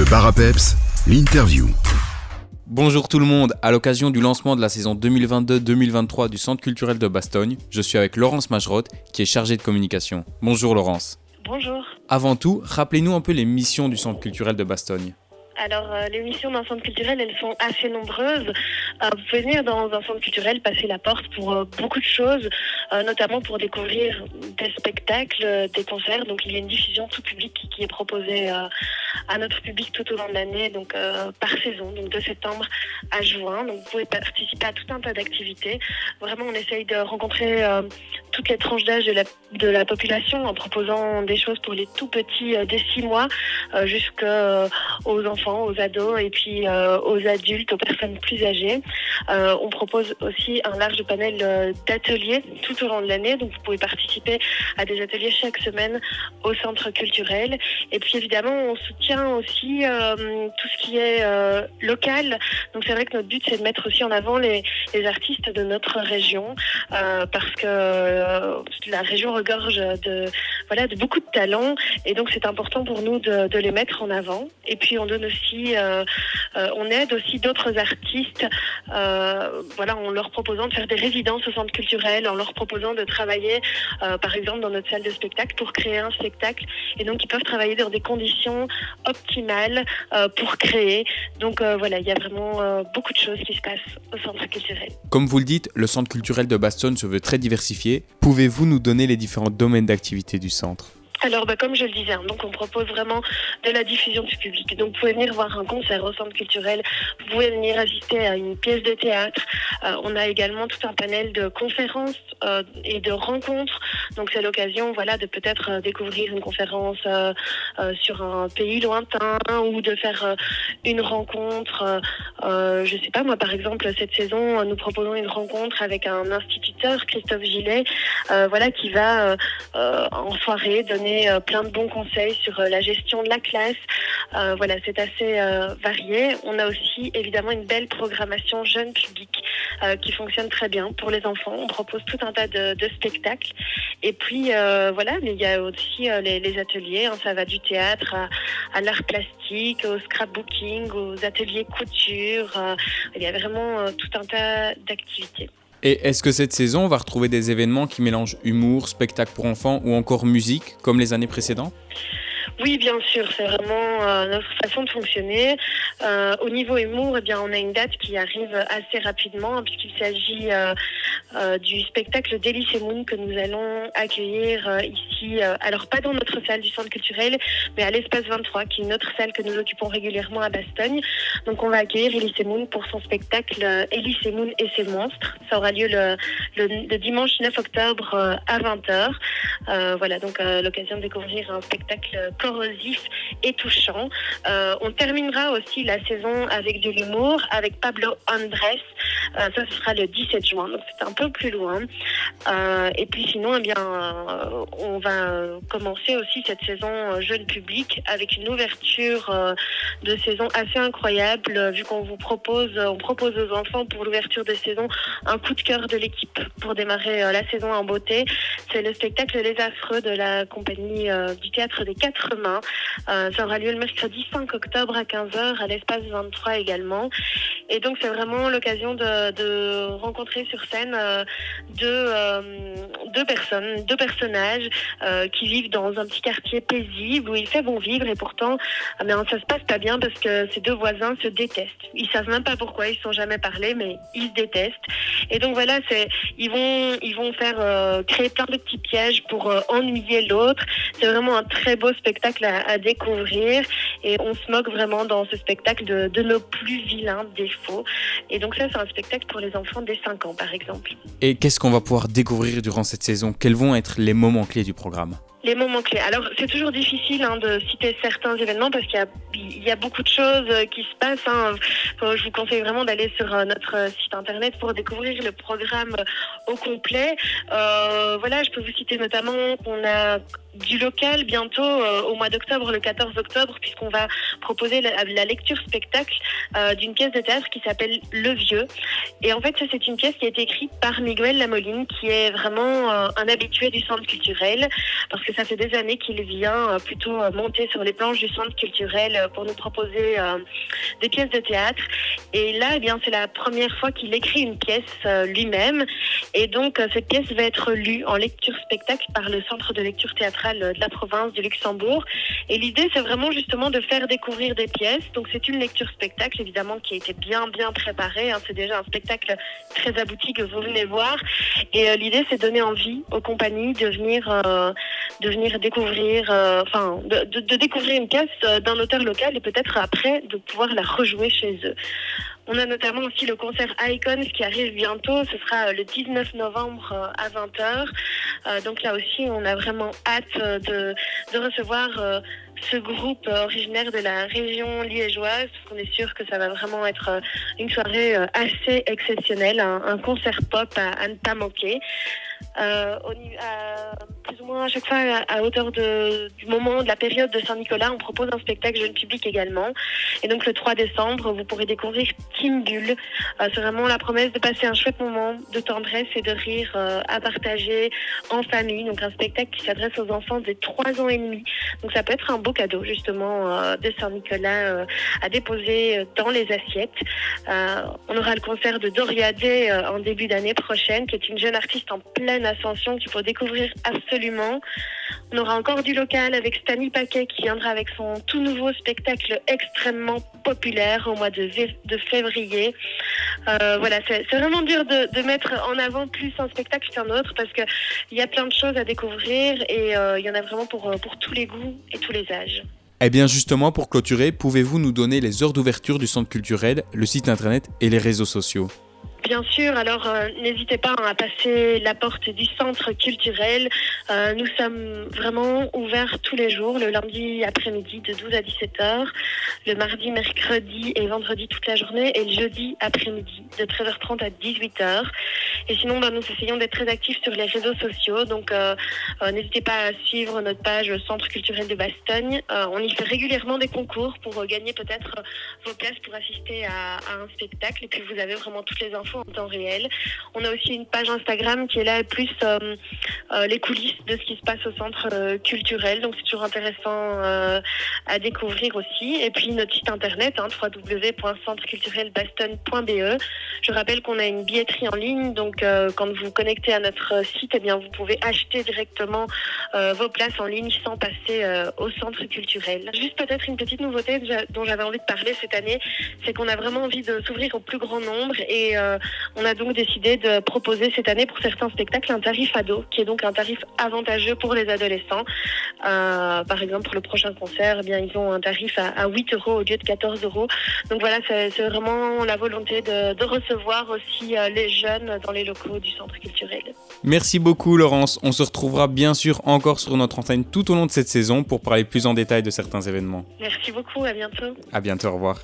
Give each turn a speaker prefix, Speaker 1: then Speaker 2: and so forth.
Speaker 1: Le bar à peps, l'interview.
Speaker 2: Bonjour tout le monde, à l'occasion du lancement de la saison 2022-2023 du Centre culturel de Bastogne, je suis avec Laurence Majerotte qui est chargée de communication. Bonjour Laurence.
Speaker 3: Bonjour.
Speaker 2: Avant tout, rappelez-nous un peu les missions du Centre culturel de Bastogne.
Speaker 3: Alors, euh, les missions d'un centre culturel, elles sont assez nombreuses. Euh, vous pouvez venir dans un centre culturel, passer la porte pour euh, beaucoup de choses, notamment pour découvrir des spectacles, des concerts. Donc, il y a une diffusion tout public qui, est proposée à notre public tout au long de l'année, donc par saison, donc de septembre à juin. Donc, vous pouvez participer à tout un tas d'activités. Vraiment, on essaye de rencontrer toutes les tranches d'âge de la, population en proposant des choses pour les tout petits euh, des 6 mois euh, jusqu'aux enfants, aux ados et puis euh, aux adultes, aux personnes plus âgées. Euh, on propose aussi un large panel euh, d'ateliers tout au long de l'année, donc vous pouvez participer à des ateliers chaque semaine au centre culturel. Et puis évidemment, on soutient aussi euh, tout ce qui est euh, local. Donc c'est vrai que notre but, c'est de mettre aussi en avant les, artistes de notre région, euh, parce que euh, la région regorge de, voilà, de beaucoup de talents, et donc c'est important pour nous de, les mettre en avant. Et puis on donne aussi, euh, euh, on aide aussi d'autres artistes, voilà, en leur proposant de faire des résidences au centre culturel, en leur proposant de travailler, par exemple, dans notre salle de spectacle pour créer un spectacle. Et donc ils peuvent travailler dans des conditions optimales pour créer. Donc voilà, il y a vraiment beaucoup de choses qui se passent au centre culturel.
Speaker 2: Comme vous le dites, le Centre culturel de Bastogne se veut très diversifié. Pouvez-vous nous donner les différents domaines d'activité du centre
Speaker 3: Alors, bah, comme je le disais, hein, donc on propose vraiment de la diffusion du public. Donc, vous pouvez venir voir un concert au centre culturel, vous pouvez venir assister à une pièce de théâtre. Euh, on a également tout un panel de conférences euh, et de rencontres. Donc, c'est l'occasion, voilà, de peut-être euh, découvrir une conférence sur un pays lointain ou de faire une rencontre. je sais pas, moi, par exemple, cette saison, nous proposons une rencontre avec un Christophe Gillet, euh, voilà, qui va euh, euh, en soirée donner plein de bons conseils sur la gestion de la classe. Voilà, c'est assez varié. On a aussi évidemment une belle programmation jeune public qui fonctionne très bien pour les enfants. On propose tout un tas de, spectacles. Et puis voilà, mais il y a aussi les, ateliers. hein. ça va du théâtre à, l'art plastique, au scrapbooking, aux ateliers couture. il y a vraiment tout un tas d'activités.
Speaker 2: Et est-ce que cette saison on va retrouver des événements qui mélangent humour, spectacle pour enfants ou encore musique comme les années précédentes?
Speaker 3: Oui, bien sûr, c'est vraiment euh, notre façon de fonctionner. Euh, au niveau humour, eh bien, on a une date qui arrive assez rapidement hein, puisqu'il s'agit euh, du spectacle d'Elise et Moon que nous allons accueillir ici, alors pas dans notre salle du centre culturel, mais à l'espace 23, qui est une autre salle que nous occupons régulièrement à Bastogne. Donc on va accueillir Elise et Moon pour son spectacle Elise et Moon et ses monstres. Ça aura lieu le, dimanche 9 octobre à 20h. Euh, voilà, donc l'occasion de découvrir un spectacle et touchant. Euh, on terminera aussi la saison avec de l'humour, avec Pablo Andrés. Euh, ça, sera le 17 juin, donc c'est un peu plus loin. Euh, et puis sinon, eh bien, euh, on va commencer aussi cette saison jeune public avec une ouverture de saison assez incroyable, vu qu'on vous propose, on propose aux enfants pour l'ouverture de saison un coup de cœur de l'équipe pour démarrer la saison en beauté. C'est le spectacle Les Affreux de la compagnie du théâtre des Quatre Euh, ça aura lieu le mercredi 5 octobre à 15h à l'espace 23 également. Et donc c'est vraiment l'occasion de, de rencontrer sur scène euh, deux, euh, deux personnes, deux personnages euh, qui vivent dans un petit quartier paisible où il fait bon vivre et pourtant ah ben, ça se passe pas bien parce que ces deux voisins se détestent. Ils savent même pas pourquoi, ils se sont jamais parlé mais ils se détestent. Et donc voilà, c'est ils vont ils vont faire euh, créer plein de petits pièges pour ennuyer l'autre. C'est vraiment un très beau spectacle à, à découvrir et on se moque vraiment dans ce spectacle de, de nos plus vilains défauts. Et donc ça, c'est un spectacle pour les enfants dès 5 ans, par exemple.
Speaker 2: Et qu'est-ce qu'on va pouvoir découvrir durant cette saison? Quels vont être les moments clés du programme?
Speaker 3: Les moments clés. Alors, c'est toujours difficile hein, de citer certains événements parce qu'il y a, il y a beaucoup de choses qui se passent. hein. Je vous conseille vraiment d'aller sur euh, notre site internet pour découvrir le programme euh, au complet. Euh, voilà, je peux vous citer notamment qu'on a du local bientôt euh, au mois d'octobre, le 14 octobre, puisqu'on va proposer la, lecture spectacle euh, d'une pièce de théâtre qui s'appelle Le Vieux. Et en fait, c'est une pièce qui a été écrite par Miguel Lamoline, qui est vraiment euh, un habitué du centre culturel, parce que ça fait des années qu'il vient plutôt monter sur les planches du centre culturel pour nous proposer des pièces de théâtre. Et là, eh bien, c'est la première fois qu'il écrit une pièce lui-même. Et donc, cette pièce va être lue en lecture spectacle par le Centre de lecture de la province du Luxembourg. Et l'idée, c'est vraiment justement de faire découvrir des pièces. Donc c'est une lecture spectacle, évidemment, qui a été bien, bien préparée. Hein. C'est déjà un spectacle très abouti que vous venez voir. Et euh, l'idée, c'est donner envie aux compagnies de venir, euh, de venir découvrir, euh, enfin, de, de, découvrir une pièce d'un auteur local et peut-être après de pouvoir la rejouer chez eux. On a notamment aussi le concert Icons qui arrive bientôt. Ce sera le 19 novembre à 20h. Euh, donc là aussi, on a vraiment hâte euh, de, de recevoir euh, ce groupe originaire de la région liégeoise, qu'on est sûr que ça va vraiment être une soirée assez exceptionnelle, un, concert pop à, à ne pas manquer. Euh, plus ou moins à chaque fois à, hauteur du moment de la période de Saint-Nicolas, on propose un spectacle jeune public également. Et donc le 3 décembre, vous pourrez découvrir Team Bulle. Euh, c'est vraiment la promesse de passer un chouette moment de tendresse et de rire euh, à partager en famille. Donc un spectacle qui s'adresse aux enfants de 3 ans et demi. Donc ça peut être un beau cadeau justement de Saint-Nicolas à déposer dans les assiettes. on aura le concert de Doria Day en début d'année prochaine, qui est une jeune artiste en plein ascension qu'il faut découvrir absolument. On aura encore du local avec Stani Paquet qui viendra avec son tout nouveau spectacle extrêmement populaire au mois de, février. Euh, voilà, c'est vraiment dur de, mettre en avant plus un spectacle qu'un autre parce qu'il y a plein de choses à découvrir et euh, il y en a vraiment pour, pour tous les goûts et tous les âges.
Speaker 2: Eh bien justement, pour clôturer, pouvez-vous nous donner les heures d'ouverture du centre culturel, le site internet et les réseaux sociaux?
Speaker 3: Bien sûr, alors euh, n'hésitez pas à passer la porte du centre culturel. Euh, nous sommes vraiment ouverts tous les jours, le lundi après-midi de 12 à 17 h le mardi, mercredi et vendredi toute la journée et le jeudi après-midi de 13h30 à 18h. Et sinon, ben, nous essayons d'être très actifs sur les réseaux sociaux, donc euh, n'hésitez pas à suivre notre page Centre culturel de Bastogne. on y fait régulièrement des concours pour gagner peut-être vos places pour assister à un spectacle et puis vous avez vraiment toutes les infos en temps réel. On a aussi une page Instagram qui est là plus euh, euh, les coulisses de ce qui se passe au centre euh, culturel. Donc c'est toujours intéressant à découvrir aussi. Et puis notre site internet, hein, www.centreculturelbaston.be. Je rappelle qu'on a une billetterie en ligne. Donc quand vous vous connectez à notre site, eh vous pouvez acheter directement vos places en ligne sans passer au centre culturel. Juste peut-être une petite nouveauté dont j'avais envie de parler cette année, c'est qu'on a vraiment envie de s'ouvrir au plus grand nombre et on a donc décidé de proposer cette année pour certains spectacles un tarif ado, qui est donc un tarif avantageux pour les adolescents. Euh, par exemple, pour le prochain concert, eh bien, ils ont un tarif à, 8 euros au lieu de 14 euros. Donc voilà, c'est vraiment la volonté de, recevoir aussi euh, les jeunes dans les locaux du centre culturel.
Speaker 2: Merci beaucoup Laurence. On se retrouvera bien sûr encore sur notre antenne tout au long de cette saison pour parler plus en détail de certains événements.
Speaker 3: Merci beaucoup, à bientôt.
Speaker 2: À bientôt, au revoir.